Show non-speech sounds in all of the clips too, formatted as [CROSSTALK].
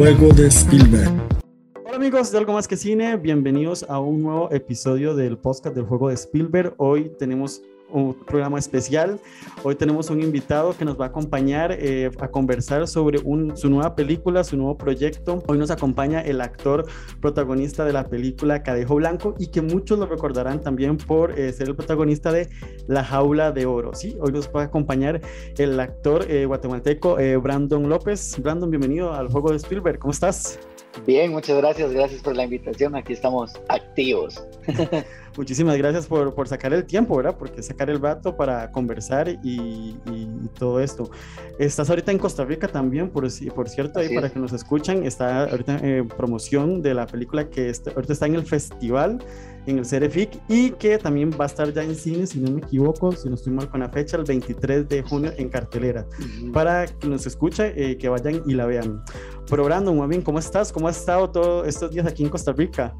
Juego de Spielberg. Hola amigos de Algo Más que Cine, bienvenidos a un nuevo episodio del podcast del juego de Spielberg. Hoy tenemos un programa especial. Hoy tenemos un invitado que nos va a acompañar eh, a conversar sobre un, su nueva película, su nuevo proyecto. Hoy nos acompaña el actor protagonista de la película Cadejo Blanco y que muchos lo recordarán también por eh, ser el protagonista de La Jaula de Oro. ¿sí? Hoy nos va a acompañar el actor eh, guatemalteco Brandon López. Brandon, bienvenido al juego de Spielberg. ¿Cómo estás? Bien, muchas gracias, gracias por la invitación. Aquí estamos activos. [LAUGHS] Muchísimas gracias por, por, sacar el tiempo, ¿verdad? Porque sacar el rato para conversar y, y, todo esto. Estás ahorita en Costa Rica también, por, por cierto, ahí para que nos escuchan, está ahorita en promoción de la película que está, ahorita está en el festival, en el Cerefic, y que también va a estar ya en cine, si no me equivoco, si no estoy mal con la fecha, el 23 de junio en cartelera. Para que nos escuche, eh, que vayan y la vean. Pero Brandon, muy bien, ¿cómo estás? ¿Cómo has estado todos estos días aquí en Costa Rica?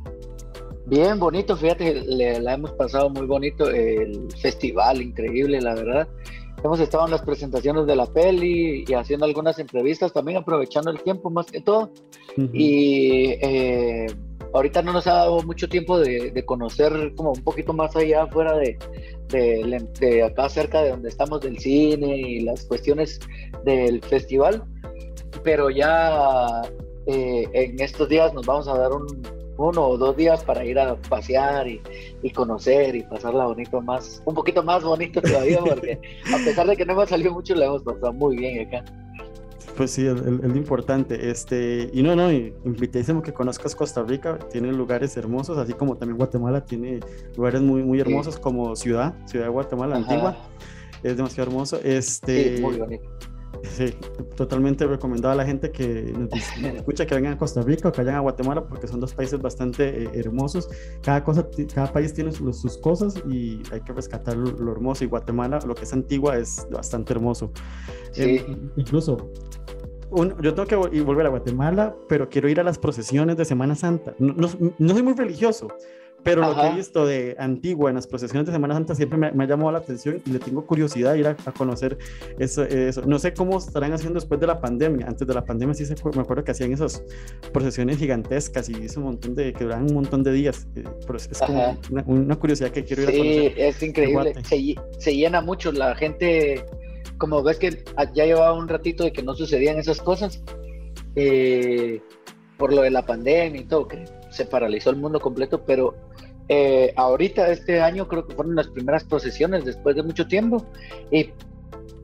Bien, bonito, fíjate, le, la hemos pasado muy bonito, el festival, increíble, la verdad. Hemos estado en las presentaciones de la peli y haciendo algunas entrevistas, también aprovechando el tiempo más que todo. Y eh, ahorita no nos ha dado mucho tiempo de, conocer como un poquito más allá, fuera de, de, acá cerca de donde estamos del cine y las cuestiones del festival. Pero ya eh, en estos días nos vamos a dar un, uno o dos días para ir a pasear y, conocer y pasarla bonito más, un poquito más bonito [LAUGHS] todavía, porque a pesar de que no hemos salido mucho, la hemos pasado muy bien acá. Pues sí, es lo importante. Este, y no, no, invitadísimo que conozcas Costa Rica, tiene lugares hermosos, así como también Guatemala tiene lugares muy, muy hermosos como Ciudad, Ciudad de Guatemala Antigua. Es demasiado hermoso. Este, sí, muy bonito. Sí, totalmente recomendado a la gente que nos, escucha que vengan a Costa Rica o que vayan a Guatemala porque son dos países bastante eh, hermosos. Cada, cosa, cada país tiene sus, cosas y hay que rescatar lo, hermoso. Y Guatemala, lo que es antigua, es bastante hermoso. Eh, incluso yo tengo que volver a Guatemala, pero quiero ir a las procesiones de Semana Santa. No, no, no soy muy religioso, pero lo que he visto de Antigua en las procesiones de Semana Santa siempre me, ha llamado la atención y le tengo curiosidad ir a, conocer eso, eso, No sé cómo estarán haciendo después de la pandemia. Antes de la pandemia sí se, me acuerdo que hacían esas procesiones gigantescas y ese montón de, que duraban un montón de días. Eh, es como una, curiosidad que quiero ir a conocer. Sí, es increíble. Se, se, llena mucho la gente. Como ves que ya llevaba un ratito de que no sucedían esas cosas. Eh, por lo de la pandemia y todo, que se paralizó el mundo completo, pero eh, ahorita, este año, creo que fueron las primeras procesiones después de mucho tiempo. Y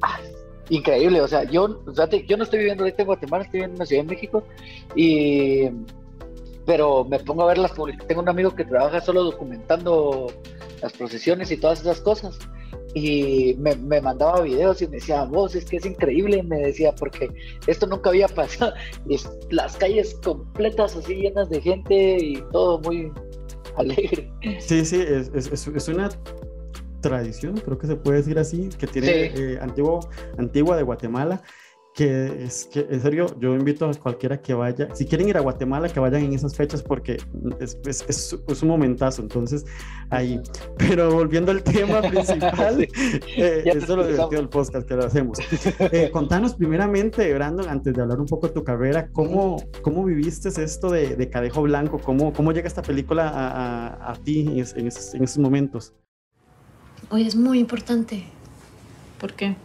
ah, increíble, o sea, yo, yo no estoy viviendo ahorita en Guatemala, estoy viviendo en la Ciudad de México. Y, pero me pongo a ver las Tengo un amigo que trabaja solo documentando las procesiones y todas esas cosas. Y me, me mandaba videos y me decía, vos, es que es increíble, me decía, porque esto nunca había pasado. [LAUGHS] Y las calles completas así llenas de gente y todo muy, [LAUGHS] alegre. Sí, sí, es, es, es, una tradición, creo que se puede decir así, que tiene eh, antiguo, antigua de Guatemala que es que en serio yo invito a cualquiera que vaya, si quieren ir a Guatemala, que vayan en esas fechas porque es, es, es, un momentazo, entonces ahí. Pero volviendo al tema [LAUGHS] principal, eh, eso es lo divertido del podcast que lo hacemos. Eh, contanos primeramente, Brandon, antes de hablar un poco de tu carrera, ¿cómo, cómo viviste esto de, de Cadejo Blanco? ¿Cómo, ¿Cómo llega esta película a, a, a ti en, en, esos, en esos momentos? Hoy es muy importante. ¿Por qué?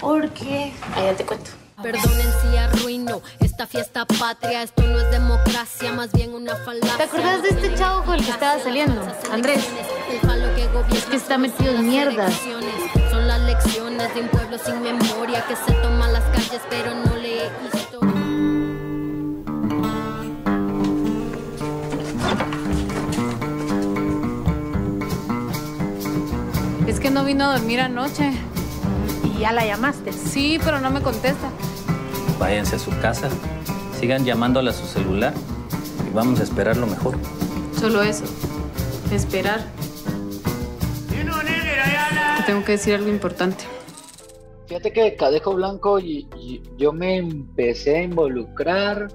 Porque. Ahí te cuento. Perdonen si arruino esta fiesta patria, esto no es democracia, más bien una falacia. ¿Te acuerdas de este chavo con el que estaba saliendo? Andrés. Es que está metido en mierda. Son las lecciones de un pueblo sin memoria que se toma las calles pero no lee historia. Es que no vino a dormir anoche ya la llamaste. Sí, pero no me contesta. Váyanse a su casa, sigan llamándola a su celular y vamos a esperar lo mejor. Solo eso, esperar. tengo que decir algo importante. Fíjate que Cadejo Blanco y, yo me empecé a involucrar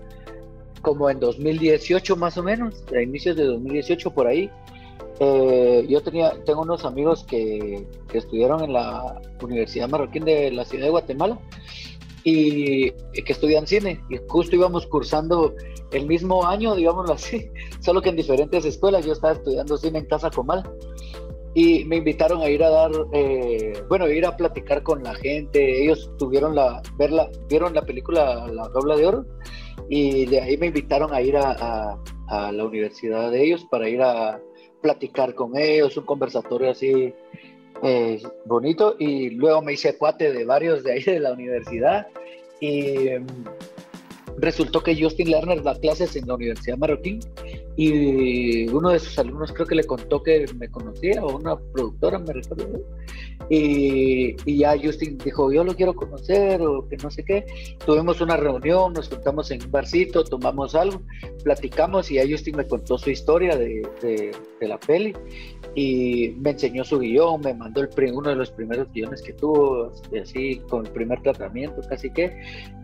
como en 2018 más o menos, a inicios de 2018 por ahí. Eh, yo tenía, tengo unos amigos que, que, estudiaron en la Universidad Marroquín de la ciudad de Guatemala y que estudian cine. Y justo íbamos cursando el mismo año, digámoslo así, [LAUGHS] solo que en diferentes escuelas. Yo estaba estudiando cine en Casa Comal y me invitaron a ir a dar, eh, bueno, ir a platicar con la gente. Ellos tuvieron la, verla, vieron la película La Dobla de Oro y de ahí me invitaron a ir a, a, la universidad de ellos para ir a platicar con ellos, un conversatorio así eh, bonito. Y luego me hice cuate de varios de ahí de la universidad y mm, resultó que Justin Lerner da clases en la Universidad Marroquín y uno de sus alumnos creo que le contó que me conocía o una productora me recuerdo. Y, y, ya Justin dijo yo lo quiero conocer o que no sé qué tuvimos una reunión nos juntamos en un barcito tomamos algo platicamos y ya Justin me contó su historia de, de, la peli. Y me enseñó su guion me mandó el, uno de los primeros guiones que tuvo así con el primer tratamiento casi que.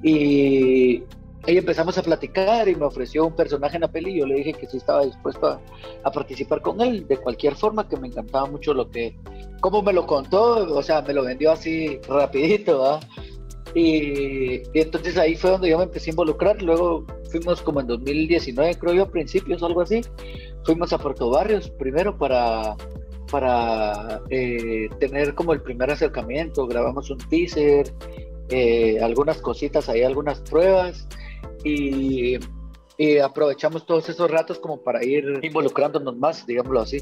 Y y empezamos a platicar y me ofreció un personaje en la peli y yo le dije que sí estaba dispuesto a, participar con él de cualquier forma, que me encantaba mucho lo que, cómo me lo contó, o sea, me lo vendió así rapidito, Y, y, entonces ahí fue donde yo me empecé a involucrar, luego fuimos como en 2019, creo yo, a principios, algo así, fuimos a Puerto Barrios primero para, para eh, tener como el primer acercamiento, grabamos un teaser, eh, algunas cositas ahí, algunas pruebas y, aprovechamos todos esos ratos como para ir involucrándonos más, digámoslo así.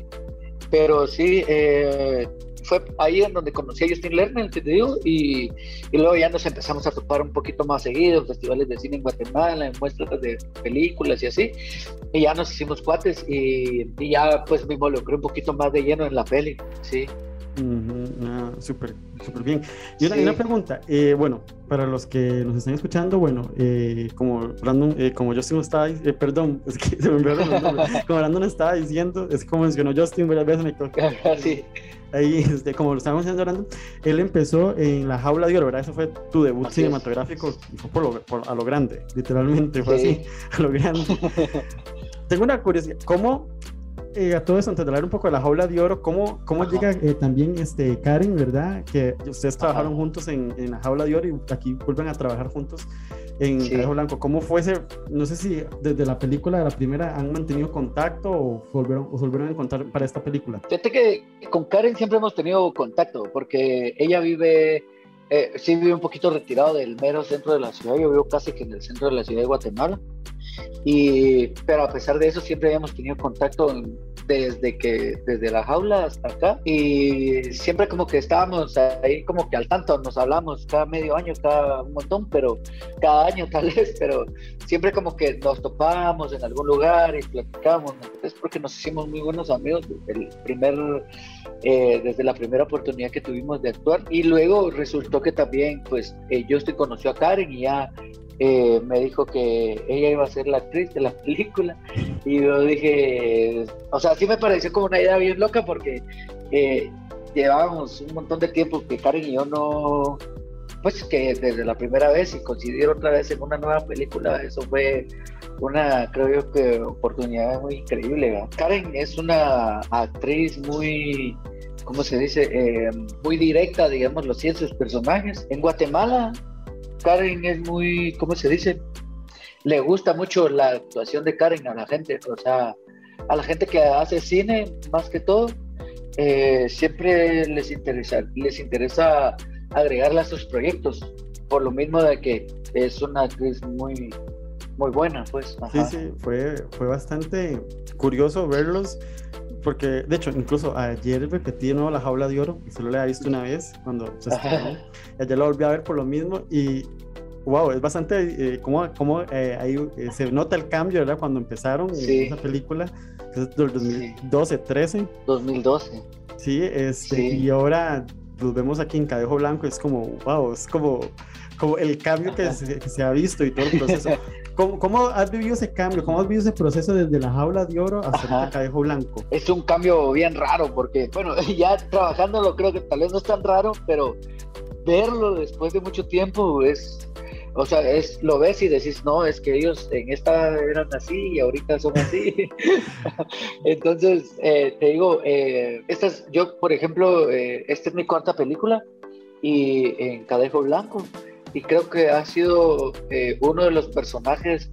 Pero sí, eh, fue ahí en donde conocí a Justin Lerner, te digo, y, y, luego ya nos empezamos a topar un poquito más seguido, festivales de cine en Guatemala, en muestras de películas y así, y ya nos hicimos cuates y, y ya pues me involucré un poquito más de lleno en la peli, sí. Ah, súper, súper bien. Y una, pregunta, eh, bueno, para los que nos están escuchando, bueno, eh, como Brandon, eh, como Justin estaba, perdón, [LAUGHS] es que se me olvidó [LAUGHS] como Brandon estaba diciendo, es como mencionó Justin varias veces, me toca. [LAUGHS] sí. Ahí, este, como lo estábamos diciendo Brandon, él empezó en La Jaula de Oro, ¿verdad? Eso fue tu debut cinematográfico, y fue por lo, a lo grande, literalmente, fue así, a lo grande. Tengo una curiosidad, ¿cómo eh, a todo eso, antes de hablar un poco de la jaula de oro, ¿cómo, cómo llega eh, también este, Karen, verdad? Que ustedes trabajaron juntos en, en, la jaula de oro y aquí vuelven a trabajar juntos en sí. Blanco. ¿Cómo fue ese? No sé si desde la película de la primera han mantenido contacto o volvieron, o volvieron a encontrar para esta película. Fíjate que con Karen siempre hemos tenido contacto porque ella vive. Eh, sí vive un poquito retirado del mero centro de la ciudad, yo vivo casi que en el centro de la ciudad de Guatemala, y, pero a pesar de eso siempre habíamos tenido contacto desde que desde la jaula hasta acá. Y siempre como que estábamos ahí como que al tanto nos hablamos cada medio año cada un montón pero cada año [LAUGHS] tal vez pero siempre como que nos topábamos en algún lugar y platicábamos es porque nos hicimos muy buenos amigos el primer eh, desde la primera oportunidad que tuvimos de actuar. Y luego resultó que también pues eh, yo estoy conoció a Karen y ya eh, me dijo que ella iba a ser la actriz de la película y yo dije, o sea, sí me pareció como una idea bien loca porque eh, llevábamos un montón de tiempo que Karen y yo no, pues que desde la primera vez y coincidir otra vez en una nueva película, eso fue una, creo yo que oportunidad muy increíble. Karen es una actriz muy, ¿cómo se dice? Eh, muy directa, digamos, los en sus personajes. En Guatemala Karen es muy, ¿cómo se dice? Le gusta mucho la actuación de Karen a la gente, o sea, a la gente que hace cine, más que todo, eh, siempre les interesa, les interesa agregarla a sus proyectos, por lo mismo de que es una actriz muy, muy buena, pues. Sí, sí, fue, fue bastante curioso verlos, porque de hecho, incluso ayer repetí de nuevo La Jaula de Oro, que solo la había visto una vez cuando se estrenó, ayer lo volví a ver por lo mismo y wow, es bastante eh, como, como eh, ahí eh, se nota el cambio, ¿verdad? Cuando empezaron sí. esa película, que es del 2012, 13. 2012. Sí, este, sí. y ahora los vemos aquí en Cadejo Blanco, es como, wow, es como, como el cambio que se, que se ha visto y todo el proceso. [LAUGHS] ¿Cómo, ¿Cómo, has vivido ese cambio? ¿Cómo has vivido ese proceso desde la jaula de oro hasta el Cadejo Blanco? Es un cambio bien raro porque, bueno, [LAUGHS] ya trabajándolo creo que tal vez no es tan raro, pero verlo después de mucho tiempo es o sea, es, lo ves y decís, no, es que ellos en esta eran así y ahorita son así. [LAUGHS] Entonces, eh, te digo, eh, estas, yo, por ejemplo, eh, esta es mi cuarta película y en Cadejo Blanco. y creo que ha sido eh, uno de los personajes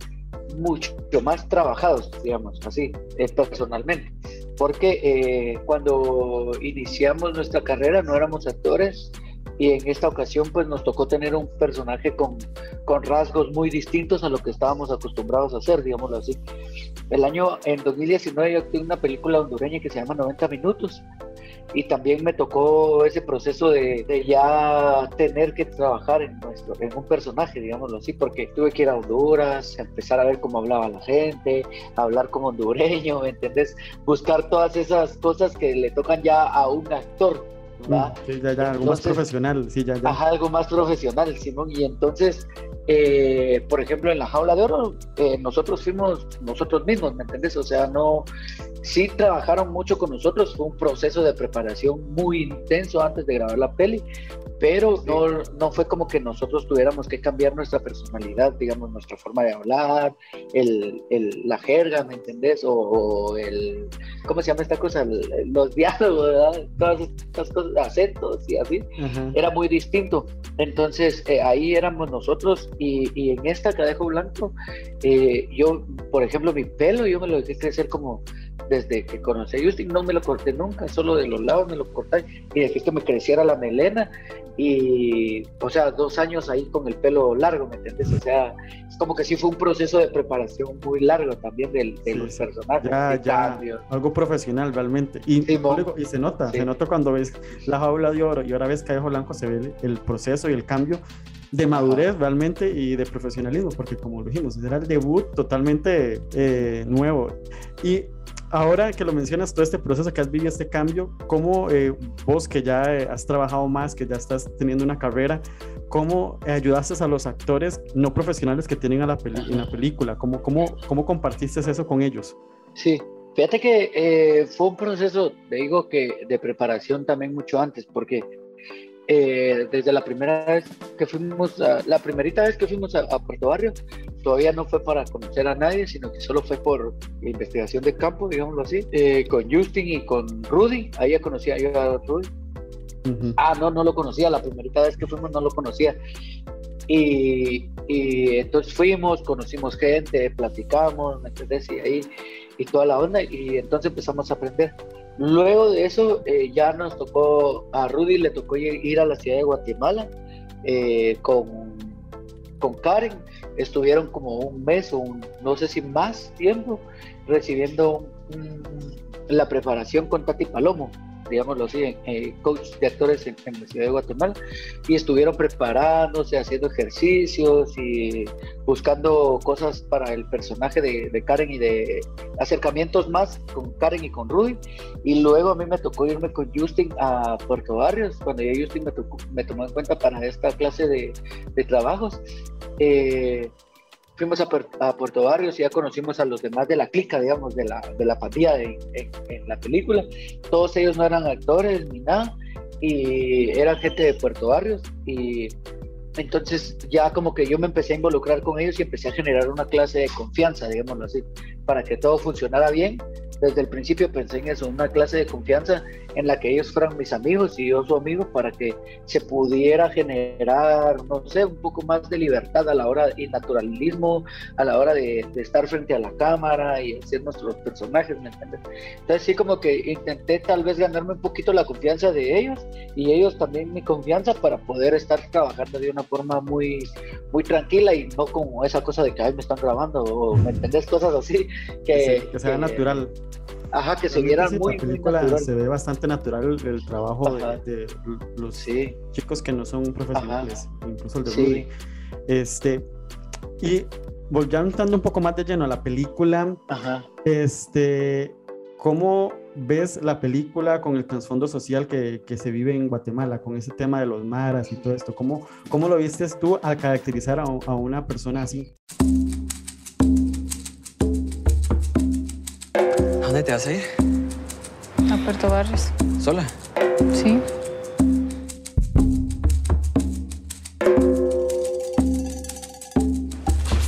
mucho más trabajados, digamos así, eh, personalmente. Porque eh, cuando iniciamos nuestra carrera no éramos actores, y en esta ocasión pues nos tocó tener un personaje con, con rasgos muy distintos a lo que estábamos acostumbrados a hacer, digámoslo así. El año, en 2019 yo actué una película hondureña que se llama 90 Minutos y también me tocó ese proceso de, de, ya tener que trabajar en nuestro en un personaje digámoslo así porque tuve que ir a Honduras empezar a ver cómo hablaba la gente hablar como hondureño ¿me entendés? buscar todas esas cosas que le tocan ya a un actor Mm, sí, ya, ya, algo más profesional, sí, ya, ya. Ajá, algo más profesional, Simón. Y entonces, eh, por ejemplo, en la jaula de oro, eh, nosotros fuimos nosotros mismos, ¿me entendés? O sea, no, sí trabajaron mucho con nosotros, fue un proceso de preparación muy intenso antes de grabar la peli, pero no, no fue como que nosotros tuviéramos que cambiar nuestra personalidad, digamos, nuestra forma de hablar, el, el, la jerga, ¿me entendés? O, el, ¿cómo se llama esta cosa? los diálogos, ¿verdad? Todas estas cosas, acentos y así, era muy distinto. Entonces, eh, ahí éramos nosotros y, y, en esta Cadejo Blanco, eh, yo, por ejemplo, mi pelo, yo me lo dejé crecer como desde que conocí a Justin, no me lo corté nunca, solo de los lados me lo corté y dejé que me creciera la melena y, o sea, dos años ahí con el pelo largo, ¿me entiendes? O sea, es como que sí fue un proceso de preparación muy largo también del, de los personajes. Ya, ya, algo profesional realmente. Y, Sí, y se nota, Sí. se nota cuando ves la jaula de oro y ahora ves Callejo Blanco, se ve el proceso y el cambio de madurez realmente y de profesionalismo, porque como lo dijimos, era el debut totalmente eh, nuevo. Y ahora que lo mencionas, todo este proceso que has vivido, este cambio, ¿cómo eh, vos que ya eh, has trabajado más, que ya estás teniendo una carrera, cómo ayudaste a los actores no profesionales que tienen a la en la película? ¿Cómo, cómo, ¿Cómo compartiste eso con ellos? Sí, fíjate que eh, fue un proceso, te digo que de preparación también mucho antes, porque eh, desde la primera vez que fuimos, a- la primerita vez que fuimos a, a Puerto Barrio, todavía no fue para conocer a nadie, sino que solo fue por investigación de campo, digámoslo así, eh, con Justin y con Rudy, ahí ya conocía yo a Rudy. Ujú. Ah, no, no lo conocía, la primerita vez que fuimos no lo conocía. Y, y entonces fuimos, conocimos gente, platicamos, ¿me entendés? Y ahí, y toda la onda, y entonces empezamos a aprender. Luego de eso, eh, ya nos tocó, a Rudy le tocó ir a la ciudad de Guatemala eh, con, con Karen. Estuvieron como un mes o un- no sé si más tiempo recibiendo la preparación con Tati Palomo digámoslo así, eh, coach de actores en, en la ciudad de Guatemala, y estuvieron preparándose, haciendo ejercicios y buscando cosas para el personaje de, de Karen y de acercamientos más con Karen y con Rudy. Y luego a mí me tocó irme con Justin a Puerto Barrios, cuando ya Justin me, tocó- me tomó en cuenta para esta clase de, de trabajos. Eh, fuimos a, a Puerto Barrios y ya conocimos a los demás de la clica, digamos, de la, de la pandilla en- en- en la película. Todos ellos no eran actores ni nada y eran gente de Puerto Barrios y entonces ya como que yo me empecé a involucrar con ellos y empecé a generar una clase de confianza, digámoslo así, para que todo funcionara bien. Desde el principio pensé en eso, una clase de confianza en la que ellos fueran mis amigos y yo su amigo para que se pudiera generar, no sé, un poco más de libertad a la hora y naturalismo a la hora de, de estar frente a la cámara y hacer nuestros personajes, ¿me entiendes? Entonces sí como que intenté tal vez ganarme un poquito la confianza de ellos y ellos también mi confianza para poder estar trabajando de una forma muy muy tranquila y no como esa cosa de que ay me están grabando o me entendés cosas así que, que, se, que sea natural. Ajá, que se sí, muy, la muy película se ve bastante natural el, trabajo Ajá. de, de los Sí, chicos que no son profesionales, incluso el de sí. Rudy. Este, y volviendo un poco más de lleno a la película, Ajá. este, ¿cómo ves la película con el trasfondo social que, que se vive en Guatemala, con ese tema de los maras y todo esto? ¿Cómo, cómo lo viste tú al caracterizar a, a una persona así? Dónde te vas a ir? A Puerto Barrios. ¿Sola? Sí.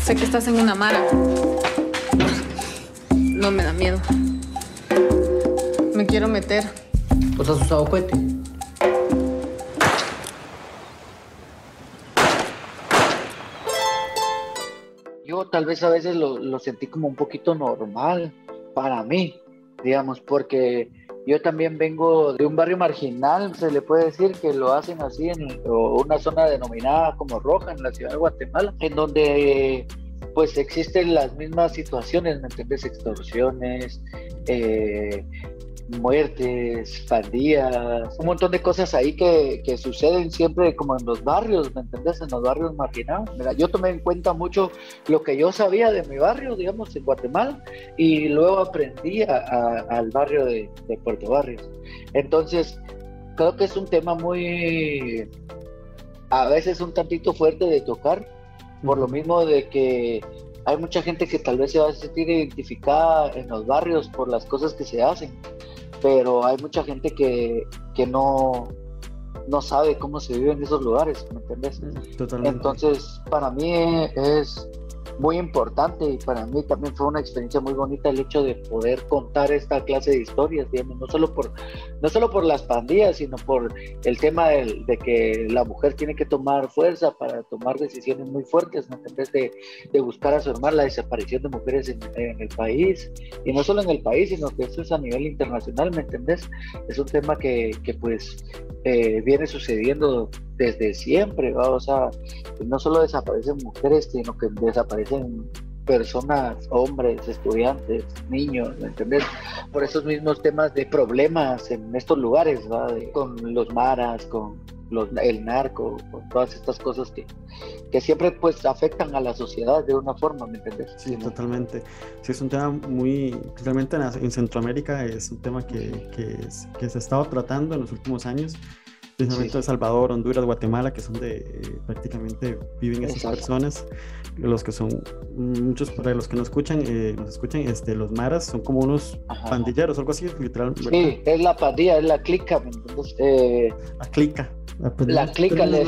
Sé que estás en una mara. No me da miedo. Me quiero meter. ¿Vos has usado cohete? yo tal vez a veces lo, lo sentí como un poquito normal para mí, digamos, porque yo también vengo de un barrio marginal, se le puede decir que lo hacen así en una zona denominada como roja en la ciudad de Guatemala, en donde pues existen las mismas situaciones, ¿me entiendes? Extorsiones, eh, muertes, pandillas, un montón de cosas ahí que, que, suceden siempre como en los barrios, ¿me entendés? En los barrios marginados. Mira, yo tomé en cuenta mucho lo que yo sabía de mi barrio, digamos, en Guatemala, y luego aprendí al barrio de, de, Puerto Barrios. Entonces, creo que es un tema muy, a veces un tantito fuerte de tocar, por lo mismo de que hay mucha gente que tal vez se va a sentir identificada en los barrios por las cosas que se hacen pero hay mucha gente que, que no, no sabe cómo se vive en esos lugares, ¿me entiendes? Totalmente. Entonces, para mí es muy importante y para mí también fue una experiencia muy bonita el hecho de poder contar esta clase de historias, no solo por, no solo por las pandillas, sino por el tema de, que la mujer tiene que tomar fuerza para tomar decisiones muy fuertes, ¿no? En vez de, de buscar a su hermana la desaparición de mujeres en, el país, y no solo en el país, sino que esto es a nivel internacional, ¿me entendés? Es un tema que, que pues eh, viene sucediendo desde siempre, ¿va? o sea, no solo desaparecen mujeres, sino que desaparecen personas, hombres, estudiantes, niños, ¿me entiendes? Por esos mismos temas de problemas en estos lugares, ¿va? con los maras, con los, el narco, con todas estas cosas que, que siempre pues afectan a la sociedad de una forma, ¿me entiendes? Sí, totalmente. Sí, es un tema muy, realmente en, Centroamérica es un tema que, que se ha estado tratando en los últimos años precisamente El Salvador, Honduras, Guatemala, que son de eh, prácticamente viven esas personas, los que son muchos para los que nos escuchan, eh, nos escuchan, este, los maras son como unos pandilleros, algo así, literal. Sí, es la pandilla, es la clica, eh, la clica. La, clica le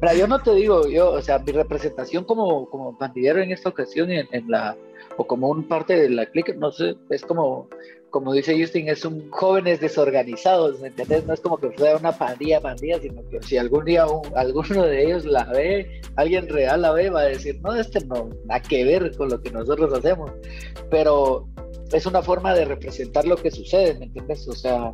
pero yo no te digo, yo, o sea, mi representación como, como pandillero en esta ocasión en, en la o como un parte de la clica, no sé, es como como dice Justin, es un jóvenes desorganizados, ¿me entiendes? No es como que fuera una pandilla, pandilla, sino que si algún día [LAUGHS] alguno de ellos la ve, alguien real la ve, va a decir, no, este no, nada que ver con lo que nosotros hacemos. Pero es una forma de representar lo que sucede, ¿me entiendes? O sea,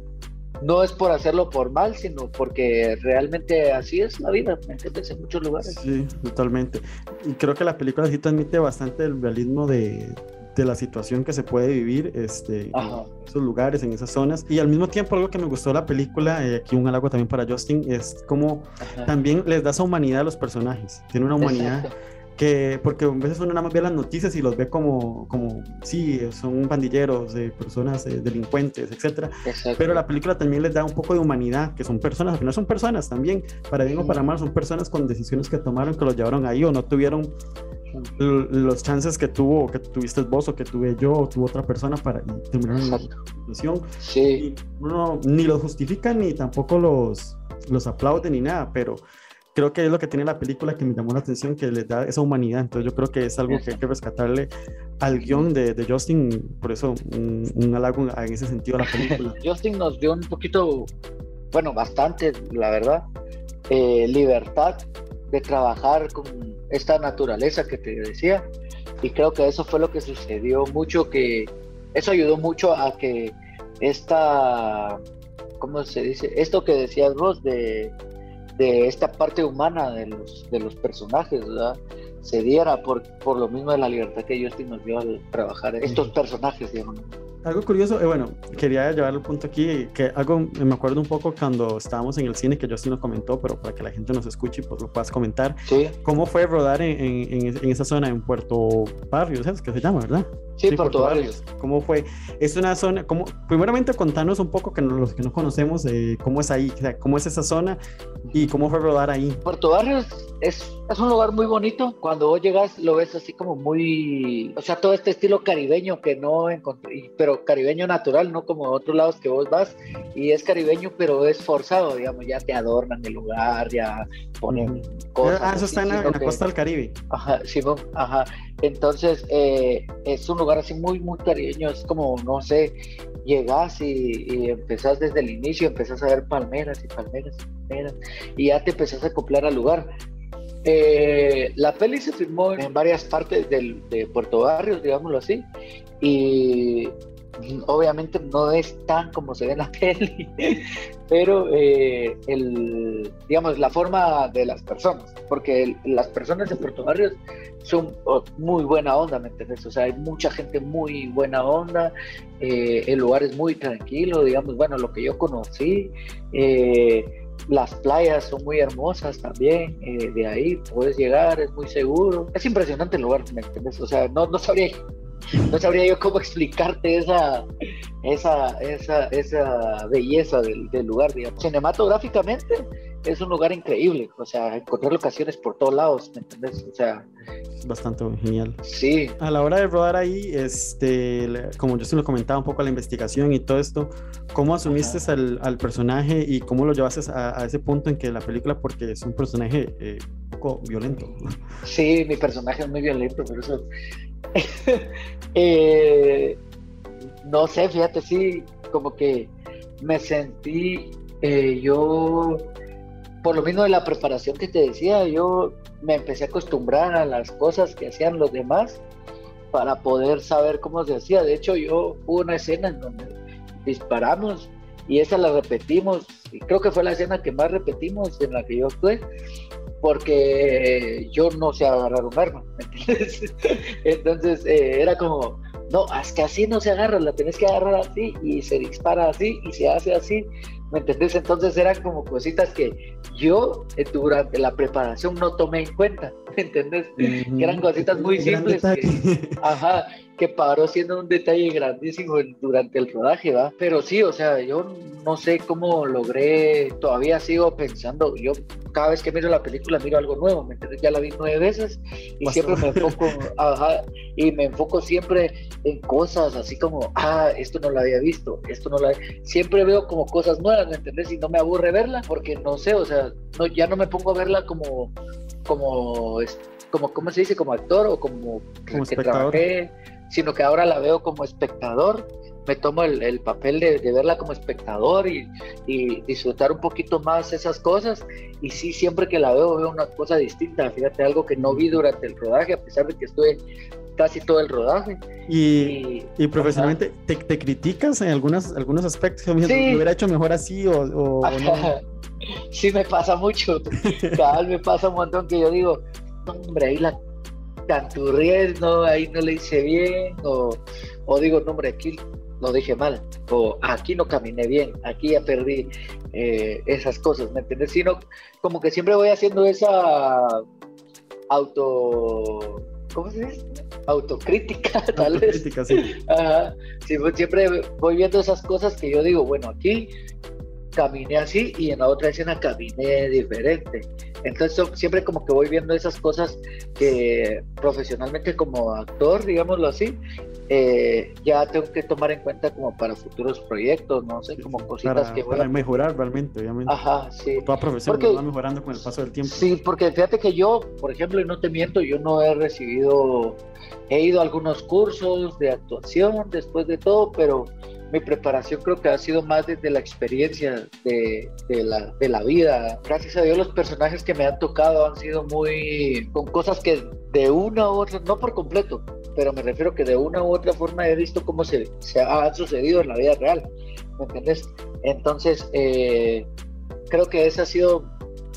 no es por hacerlo por mal, sino porque realmente así es la vida, ¿me entiendes? En muchos lugares. Sí, totalmente. Y creo que la película sí transmite bastante el realismo de de la situación que se puede vivir este, en esos lugares, en esas zonas. Y al mismo tiempo, algo que me gustó de la película, eh, aquí un halago también para Justin, es como también les da esa humanidad a los personajes. Tiene una humanidad. Que, porque a veces uno nada más ve las noticias y los ve como, como sí, son pandilleros, de personas eh, delincuentes, etcétera. Pero la película también les da un poco de humanidad, que son personas, al final son personas también, para bien o para mal, son personas con decisiones que tomaron, que los llevaron ahí o no tuvieron los chances que tuvo, que tuviste vos o que tuve yo o tuvo otra persona para terminar en la situación. Sí. uno ni los justifica ni tampoco los, los aplaude ni nada, pero creo que es lo que tiene la película que me llamó la atención, que les da esa humanidad. Entonces yo creo que es algo que hay que rescatarle al guion de, de Justin, por eso un, un, halago en ese sentido a la película. [LAUGHS] Justin nos dio un poquito, bueno, bastante, la verdad, eh, libertad de trabajar con esta naturaleza que te decía. Y creo que eso fue lo que sucedió mucho, que eso ayudó mucho a que esta, ¿cómo se dice? Esto que decías vos de, de esta parte humana de los, de los personajes, ¿verdad? se diera por, por lo mismo de la libertad que Justin nos dio al trabajar estos personajes, digamos. Algo curioso, eh, bueno, quería llevar el punto aquí, que algo me acuerdo un poco cuando estábamos en el cine, que Justin nos comentó, pero para que la gente nos escuche y pues lo puedas comentar. Sí. ¿Cómo fue rodar en, en, en esa zona, en Puerto Barrios, ¿sabes qué se llama, verdad? Sí, Puerto, Barrios. ¿Cómo fue? Es una zona, como, primeramente contanos un poco, que los que no conocemos, eh, cómo es ahí, o sea, cómo es esa zona y cómo fue rodar ahí. Puerto Barrios es, es un lugar muy bonito. Cuando vos llegas lo ves así como muy, o sea, todo este estilo caribeño que no encontré, pero caribeño natural, no como otros lados que vos vas y es caribeño, pero es forzado, digamos, ya te adornan el lugar, ya ponen cosas. Ah, eso está en la, costa del Caribe. Ajá, sí, ajá. Entonces, eh, es un lugar así muy, muy caribeño, es como, no sé, llegas y, y empezás desde el inicio, empezás a ver palmeras y palmeras y palmeras, y ya te empezás a acoplar al lugar. Eh, la peli se filmó en varias partes del, de Puerto Barrios, digámoslo así, y obviamente no es tan como se ve en la [LAUGHS] peli, pero eh, el, digamos, la forma de las personas, porque las personas de Puerto Barrios son oh, muy buena onda, ¿me entiendes? O sea, hay mucha gente muy buena onda, eh, el lugar es muy tranquilo, digamos, bueno, lo que yo conocí, eh, las playas son muy hermosas también, de ahí puedes llegar, es muy seguro, es impresionante el lugar, ¿me entiendes? O sea, no, no sabría no sabría yo cómo explicarte esa, esa, esa, esa belleza del, del, lugar, digamos. Cinematográficamente es un lugar increíble, o sea, encontrar locaciones por todos lados, ¿me entiendes? O sea... Bastante genial. Sí. A la hora de rodar ahí, este, como yo se lo comentaba un poco la investigación y todo esto, ¿cómo asumiste al, al, personaje y cómo lo llevaste a, a, ese punto en que la película, porque es un personaje eh, un poco violento? Sí, mi personaje es muy violento, pero eso... [LAUGHS] eh, no sé, fíjate, sí, como que me sentí eh, yo, por lo mismo de la preparación que te decía, yo me empecé a acostumbrar a las cosas que hacían los demás para poder saber cómo se hacía. De hecho, yo hubo una escena en donde disparamos y esa la repetimos. Y creo que fue la escena que más repetimos en la que yo actué porque yo no sé agarrar un arma, [LAUGHS] ¿me entiendes? Entonces eh, era como, no, es que así no se agarra, la tenés que agarrar así y se dispara así y se hace así, ¿me entendés? Entonces eran como cositas que yo eh, durante la preparación no tomé en cuenta, [LAUGHS] ¿me entendés? Que eran cositas muy simples. Que, ajá, que paró siendo un detalle grandísimo durante el rodaje, ¿va? Pero sí, o sea, yo no sé cómo logré, todavía sigo pensando, yo cada vez que miro la película miro algo nuevo, ¿me entiendes? Ya la vi nueve veces y siempre me enfoco, [LAUGHS] ajá, y me enfoco siempre en cosas así como, ah, esto no lo había visto, esto no lo había... Siempre veo como cosas nuevas, ¿me entiendes? Y no me aburre verla porque no sé, o sea, no, ya no me pongo a verla como, como, como, ¿cómo se dice? Como actor o como, como que espectador. trabajé sino que ahora la veo como espectador, me tomo el, el papel de, de, verla como espectador y, y, disfrutar un poquito más esas cosas. Y sí, siempre que la veo, veo una cosa distinta. Fíjate, algo que no vi durante el rodaje, a pesar de que estuve casi todo el rodaje. Y, y, y profesionalmente, ¿te, ¿te, criticas en algunas, algunos aspectos? Sí. ¿Me hubiera hecho mejor así o, o, o no? [LAUGHS] sí, me pasa mucho. [LAUGHS] Cada vez me pasa un montón que yo digo, hombre, ahí la canturriés, no, ahí no le hice bien, o, o, digo, no, hombre, aquí lo dije mal, o aquí no caminé bien, aquí ya perdí eh, esas cosas, ¿me entiendes? Sino como que siempre voy haciendo esa auto, ¿cómo se dice? Autocrítica, [LAUGHS] tal Autocrítica, vez. Sí. Ajá. Sí, siempre voy viendo esas cosas que yo digo, bueno, aquí caminé así y en la otra escena caminé diferente. Entonces siempre como que voy viendo esas cosas que profesionalmente como actor, digámoslo así, eh, ya tengo que tomar en cuenta como para futuros proyectos, no sé, como cositas para, que voy para a... mejorar realmente, obviamente. Ajá, sí. Toda profesión Porque- va mejorando con el paso del tiempo. Sí, porque fíjate que yo, por ejemplo, y no te miento, yo no he recibido, he ido a algunos cursos de actuación después de todo, pero mi preparación creo que ha sido más desde la experiencia de, de la, de la vida. Gracias a Dios los personajes que me han tocado han sido muy con cosas que de una u otra, no por completo, pero me refiero que de una u otra forma he visto cómo se, se ha sucedido en la vida real, ¿me entiendes? Entonces, eh, creo que esa ha sido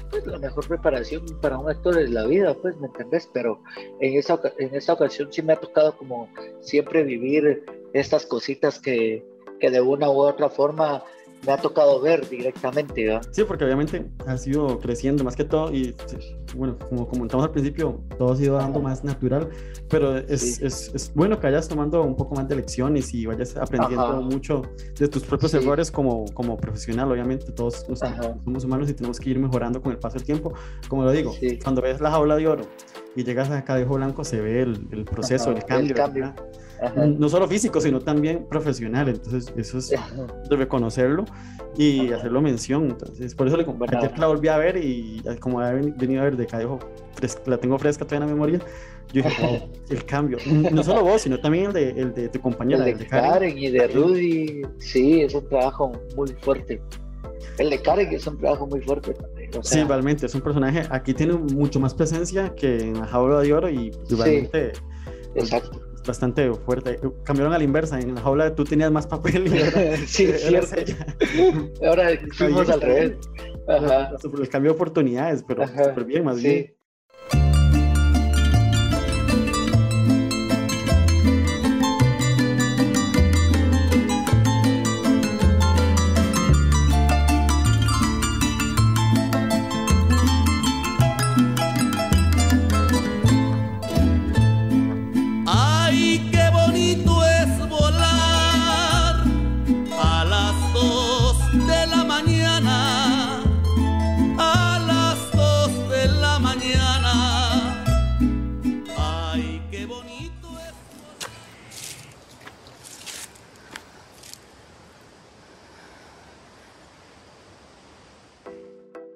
pues, la mejor preparación para un actor en la vida, pues, ¿me entendés? Pero en esa, en esta ocasión sí me ha tocado como siempre vivir estas cositas que, que de una u otra forma me ha tocado ver directamente, ¿verdad? Sí, porque obviamente ha sido creciendo más que todo y bueno, como comentamos al principio, todo ha ido dando más natural, pero es, Sí. es, es bueno que vayas tomando un poco más de lecciones y vayas aprendiendo Ajá. mucho de tus propios Sí. errores como, como profesional, obviamente todos nos- Ajá. somos humanos y tenemos que ir mejorando con el paso del tiempo, como lo digo, Sí. cuando ves la jaula de oro y llegas a Cadejo Blanco se ve el, el proceso, Ajá, el cambio, el cambio. No solo físico, sino también profesional, entonces eso es de reconocerlo y Ajá. hacerlo mención. Entonces, por eso le ayer la volví a ver y como había ven- venido a ver de Cadejo, la tengo fresca todavía en la memoria, yo dije, wow, [LAUGHS] el cambio. No solo vos, sino también el de, el de tu compañera, El de Karen y de Rudy, sí, es un trabajo muy fuerte. El de Karen es un trabajo muy fuerte también. O Sí, sea, realmente es un personaje. Aquí tiene mucho más presencia que en la jaula de oro y Sí. realmente exacto. Bastante fuerte. Cambiaron a la inversa. En la jaula tú tenías más papel y ahora [LAUGHS] sí, es cierto. Ahora fuimos al revés. Ajá. El cambio de oportunidades, pero súper bien, más bien. Sí. Ay,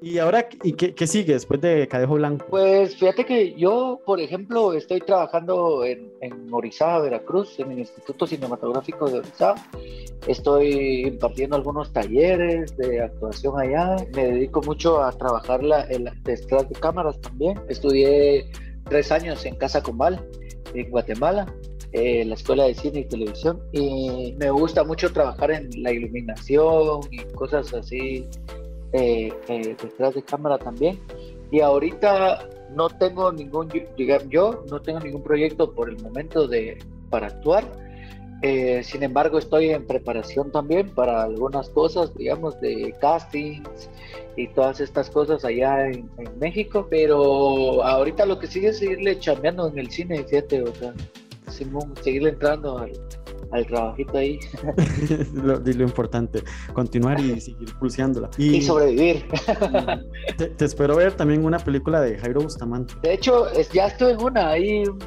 Y ahora, ¿y qué, qué sigue después de Cadejo Blanco? Pues fíjate que yo, por ejemplo, estoy trabajando en, en Orizaba, Veracruz, en el Instituto Cinematográfico de Orizaba. Estoy impartiendo algunos talleres de actuación allá. Me dedico mucho a trabajar la, el detrás de cámaras también. Estudié tres años en Casa Combal, en Guatemala, eh, la Escuela de Cine y Televisión. Y me gusta mucho trabajar en la iluminación y cosas así eh, eh, detrás de cámara también. Y ahorita no tengo ningún, digamos, yo no tengo ningún proyecto por el momento de, para actuar. Eh, sin embargo, estoy en preparación también para algunas cosas, digamos, de castings y todas estas cosas allá en, México. Pero ahorita lo que sigue es seguirle chambeando en el cine, fíjate, o sea, seguirle entrando al, al trabajito ahí [LAUGHS] lo, lo importante, continuar y seguir pulseándola. y sobrevivir. [LAUGHS] te, te espero ver también una película de Jairo Bustamante. De hecho, es, ya estuve en una, ahí un.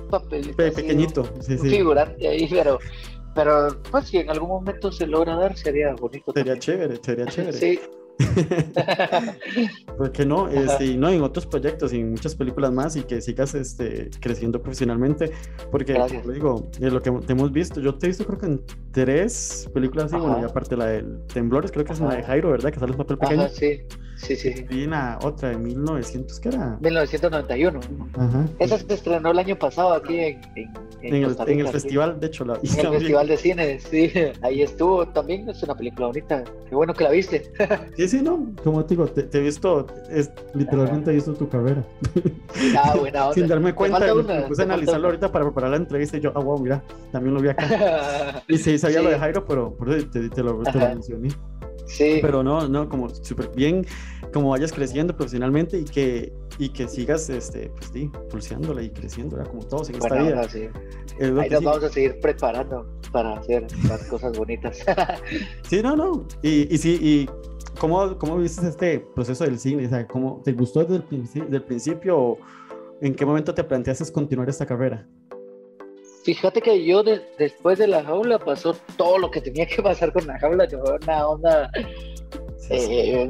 Pe- así, pequeñito, un- sí, sí. figurante ahí, pero, pero pues si en algún momento se logra dar, sería bonito. Sería también. chévere, sería chévere. Sí. [LAUGHS] ¿Por qué no? Este, y no, en otros proyectos y en muchas películas más y que sigas este, creciendo profesionalmente. Porque, Gracias. como digo, de lo que te hemos visto, yo te he visto creo que en tres películas así, bueno, Ajá. y aparte la del Temblores, creo que es la de Ajá. Jairo, ¿verdad? Que sale en papel pequeño. Ajá, sí, sí, sí. Y una otra de 1900, ¿qué era? 1991. Ajá. Esa se estrenó el año pasado aquí en, en, en En el, Costa en el Rica, sí. festival, de hecho, la vi En el también. Festival de Cine, sí. Ahí estuvo también. Es una película bonita. Qué bueno que la viste. [LAUGHS] Sí, sí, no, como te digo, te, he visto, es, literalmente he visto tu carrera. Ah, buena [LAUGHS] onda. Sin darme cuenta, me, te puse a analizarlo una. ahorita para preparar la entrevista y yo, ah, wow, mira, también lo vi acá. [LAUGHS] Y sí, sabía Sí. lo de Jairo, pero por eso te, te lo, te lo mencioné. Sí. Pero no, no, como súper bien, como vayas creciendo profesionalmente y que, y que sigas, este, pues sí, pulseándola y creciendo, ¿verdad? como todos en esta Buena vida. sí. Es Ahí nos sí. vamos a seguir preparando para hacer las cosas bonitas. [LAUGHS] Sí, no, no. Y, y sí, y ¿cómo, cómo viste este proceso del cine? O sea, ¿cómo, ¿te gustó desde el, princi- del principio o en qué momento te planteaste continuar esta carrera? Fíjate que yo de- después de la jaula pasó todo lo que tenía que pasar con la jaula, yo una onda Sí, sí. eh,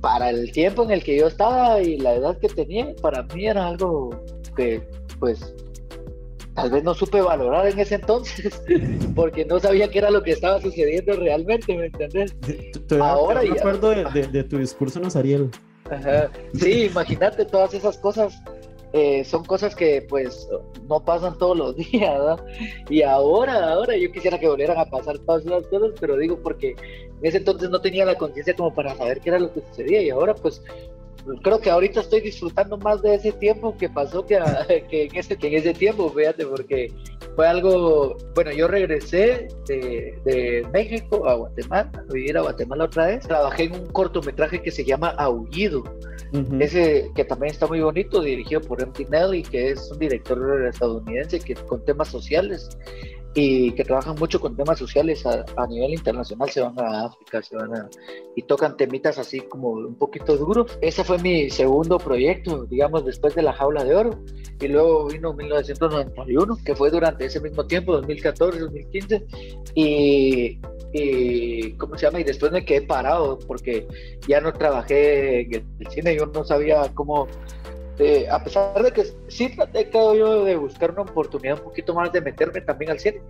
para el tiempo en el que yo estaba y la edad que tenía, para mí era algo que pues tal vez no supe valorar en ese entonces, [LAUGHS] porque no sabía qué era lo que estaba sucediendo realmente, ¿me entendés? Ahora me ya- acuerdo de, de- de tu discurso en Osariel. Ajá. Sí, imagínate todas esas cosas. Eh, son cosas que pues no pasan todos los [LAUGHS] días, ¿verdad? Y ahora, ahora yo quisiera que volvieran a pasar todas esas cosas, pero digo porque en ese entonces no tenía la conciencia como para saber qué era lo que sucedía y ahora pues creo que ahorita estoy disfrutando más de ese tiempo que pasó que, [LAUGHS] que en, ese, que en ese tiempo, fíjate, porque fue algo, bueno, yo regresé de, de México a Guatemala, a vivir a Guatemala otra vez, trabajé en un cortometraje que se llama Aullido, ese que también está muy bonito, dirigido por M. Nelly, que es un director estadounidense que con temas sociales y que trabajan mucho con temas sociales a, a nivel internacional, se van a África, se van a y tocan temitas así como un poquito duros. Ese fue mi segundo proyecto, digamos, después de La Jaula de Oro. Y luego vino 1991, que fue durante ese mismo tiempo, 2014, 2015. Y, y ¿cómo se llama? Y después me quedé parado porque ya no trabajé en el, cine, yo no sabía cómo... eh, a pesar de que sí traté creo yo de buscar una oportunidad un poquito más de meterme también al cine,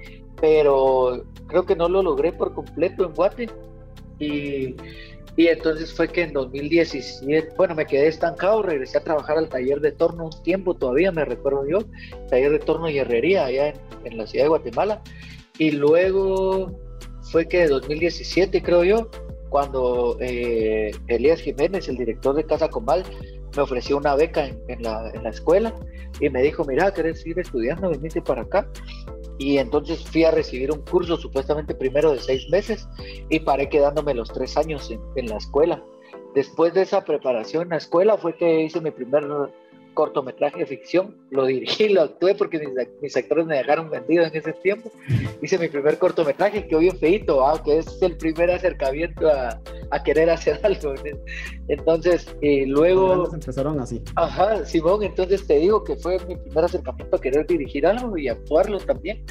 pero creo que no lo logré por completo en Guate y, Y entonces fue que en 2017, bueno, me quedé estancado, regresé a trabajar al taller de torno un tiempo todavía, me recuerdo yo, taller de torno y herrería allá en, en la ciudad de Guatemala. Y luego fue que en 2017, creo yo, cuando eh, Elías Jiménez, el director de Casa Comal, me ofreció una beca en, la, en la escuela y me dijo, mira, ¿querés seguir estudiando? Venite para acá. Y entonces fui a recibir un curso supuestamente primero de seis meses y paré quedándome los tres años en, en la escuela. Después de esa preparación en la escuela fue que hice mi primer cortometraje de ficción, lo dirigí, lo actué porque mis, mis, actores me dejaron vendido en ese tiempo. Hice mi primer cortometraje, que hoy es feito, ah, que es el primer acercamiento a, a querer hacer [LAUGHS] algo. Entonces, luego... Empezaron así. Ajá, Simón, entonces te digo que fue mi primer acercamiento a querer dirigir algo y actuarlo también.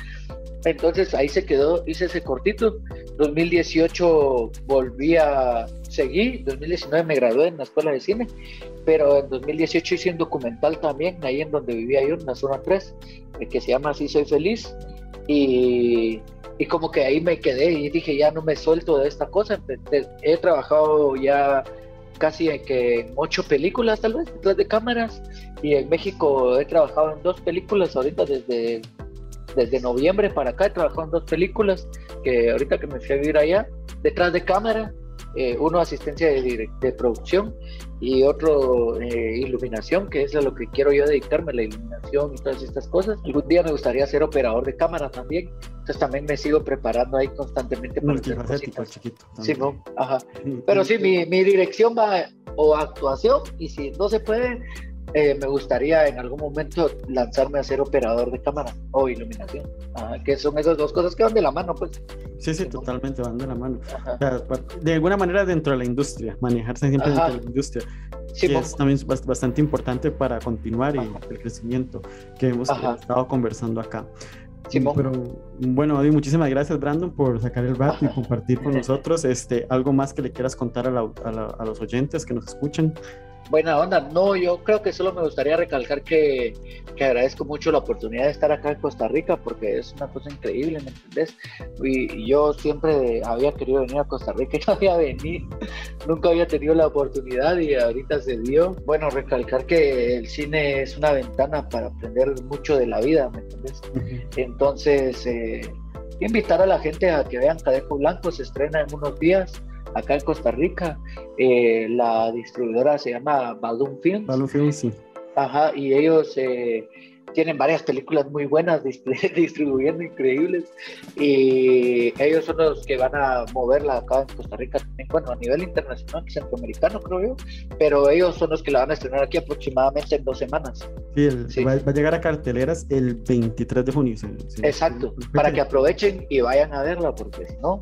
Entonces ahí se quedó, hice ese cortito. 2018 volví a seguir, 2019 me gradué en la escuela de cine, pero en 2018 hice un documental también, ahí en donde vivía yo, en la zona 3, que se llama Así Soy Feliz. Y, y como que ahí me quedé y dije, ya no me suelto de esta cosa. He trabajado ya casi en que ocho películas tal vez detrás de cámaras y en México he trabajado en dos películas ahorita desde desde noviembre para acá he trabajado en dos películas que ahorita que me fui a vivir allá, detrás de cámara, eh, uno asistencia de, de, producción y otro eh, iluminación, que es a lo que quiero yo dedicarme, la iluminación y todas estas cosas. Algún día me gustaría ser operador de cámara también, entonces también me sigo preparando ahí constantemente para hacer cositas. chiquito. Sí, no, ajá. Pero sí, mi, mi dirección va o actuación y si no se puede, eh, me gustaría en algún momento lanzarme a ser operador de cámara o iluminación, ah, que son esas dos cosas que van de la mano, pues. Sí, sí, totalmente van de la mano. O sea, de alguna manera dentro de la industria, manejarse siempre Ajá. dentro de la industria, Sí, que es también bastante importante para continuar y el crecimiento que hemos Ajá. estado conversando acá. Simón. Pero bueno, Adi, muchísimas gracias, Brandon, por sacar el rato y Ajá. compartir con [LAUGHS] nosotros. Este, algo más que le quieras contar a, la- a la- a los oyentes que nos escuchan. Buena onda, no, yo creo que solo me gustaría recalcar que, que agradezco mucho la oportunidad de estar acá en Costa Rica porque es una cosa increíble, ¿me entendés? Y, y yo siempre había querido venir a Costa Rica y [LAUGHS] no había venido, nunca había tenido la oportunidad y ahorita se dio. Bueno, recalcar que el cine es una ventana para aprender mucho de la vida, ¿me entendés? Entonces, eh, invitar a la gente a que vean Cadejo Blanco, se estrena en unos días acá en Costa Rica. Eh, la distribuidora se llama Balloon Films. Balloon Film, sí. Ajá, y ellos eh, tienen varias películas muy buenas dist- [LAUGHS] distribuyendo increíbles. Y ellos son los que van a moverla acá en Costa Rica también, bueno, a nivel internacional, centroamericano creo yo, pero ellos son los que la van a estrenar aquí aproximadamente en dos semanas. Sí, el- Sí. Va, va a llegar a carteleras el 23 de junio. sí. Exacto, para que aprovechen y vayan a verla, porque si no,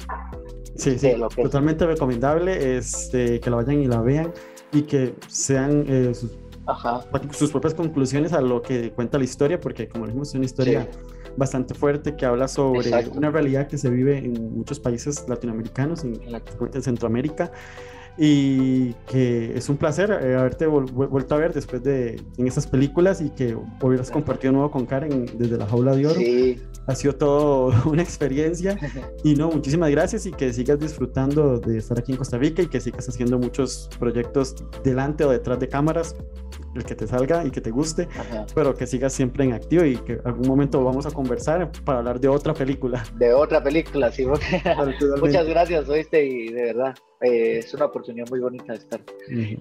Sí, sí, que- totalmente recomendable este, que la vayan y la vean y que sean eh, sus, ajá, sus propias conclusiones a lo que cuenta la historia, porque como dijimos, es una historia bastante fuerte que habla sobre Exacto. una realidad que se vive en muchos países latinoamericanos, en, en Centroamérica, y que es un placer eh, haberte vuelto a ver después de en estas películas y que hubieras compartido nuevo con Karen desde la jaula de oro. sí, Ha sido todo [LAUGHS] una experiencia. [LAUGHS] Y no, muchísimas gracias y que sigas disfrutando de estar aquí en Costa Rica y que sigas haciendo muchos proyectos delante o detrás de cámaras, el que te salga y que te guste, ajá. pero que sigas siempre en activo y que algún momento vamos a conversar para hablar de otra película. de otra película, sí, porque-. [LAUGHS] [LAUGHS] Muchas gracias, oíste, y de verdad, eh, es una oportunidad muy bonita de estar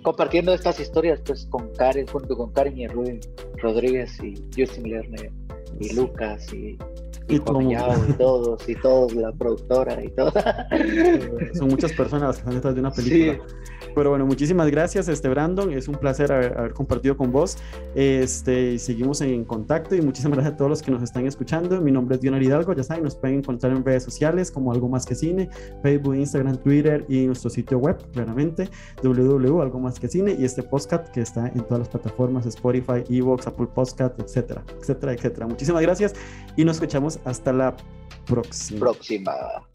compartiendo estas historias pues con Karen, junto con Karen y Rubén Rodríguez y Justin Lerner y Lucas y, y Y y [LAUGHS] todos, y todos, la productora y todo. Son muchas personas que están detrás de una película. Pero bueno, muchísimas gracias, este Brandon. Es un placer haber, haber compartido con vos. Este, seguimos en contacto y muchísimas gracias a todos los que nos están escuchando. Mi nombre es Dionar Hidalgo. Ya saben, nos pueden encontrar en redes sociales como Algo Más Que Cine, Facebook, Instagram, Twitter y nuestro sitio web, claramente, www.algo más que cine. Y este podcast que está en todas las plataformas: Spotify, Evox, Apple Podcast, etcétera, etcétera, etcétera. Muchísimas gracias y nos escuchamos hasta la próxima. Próxima.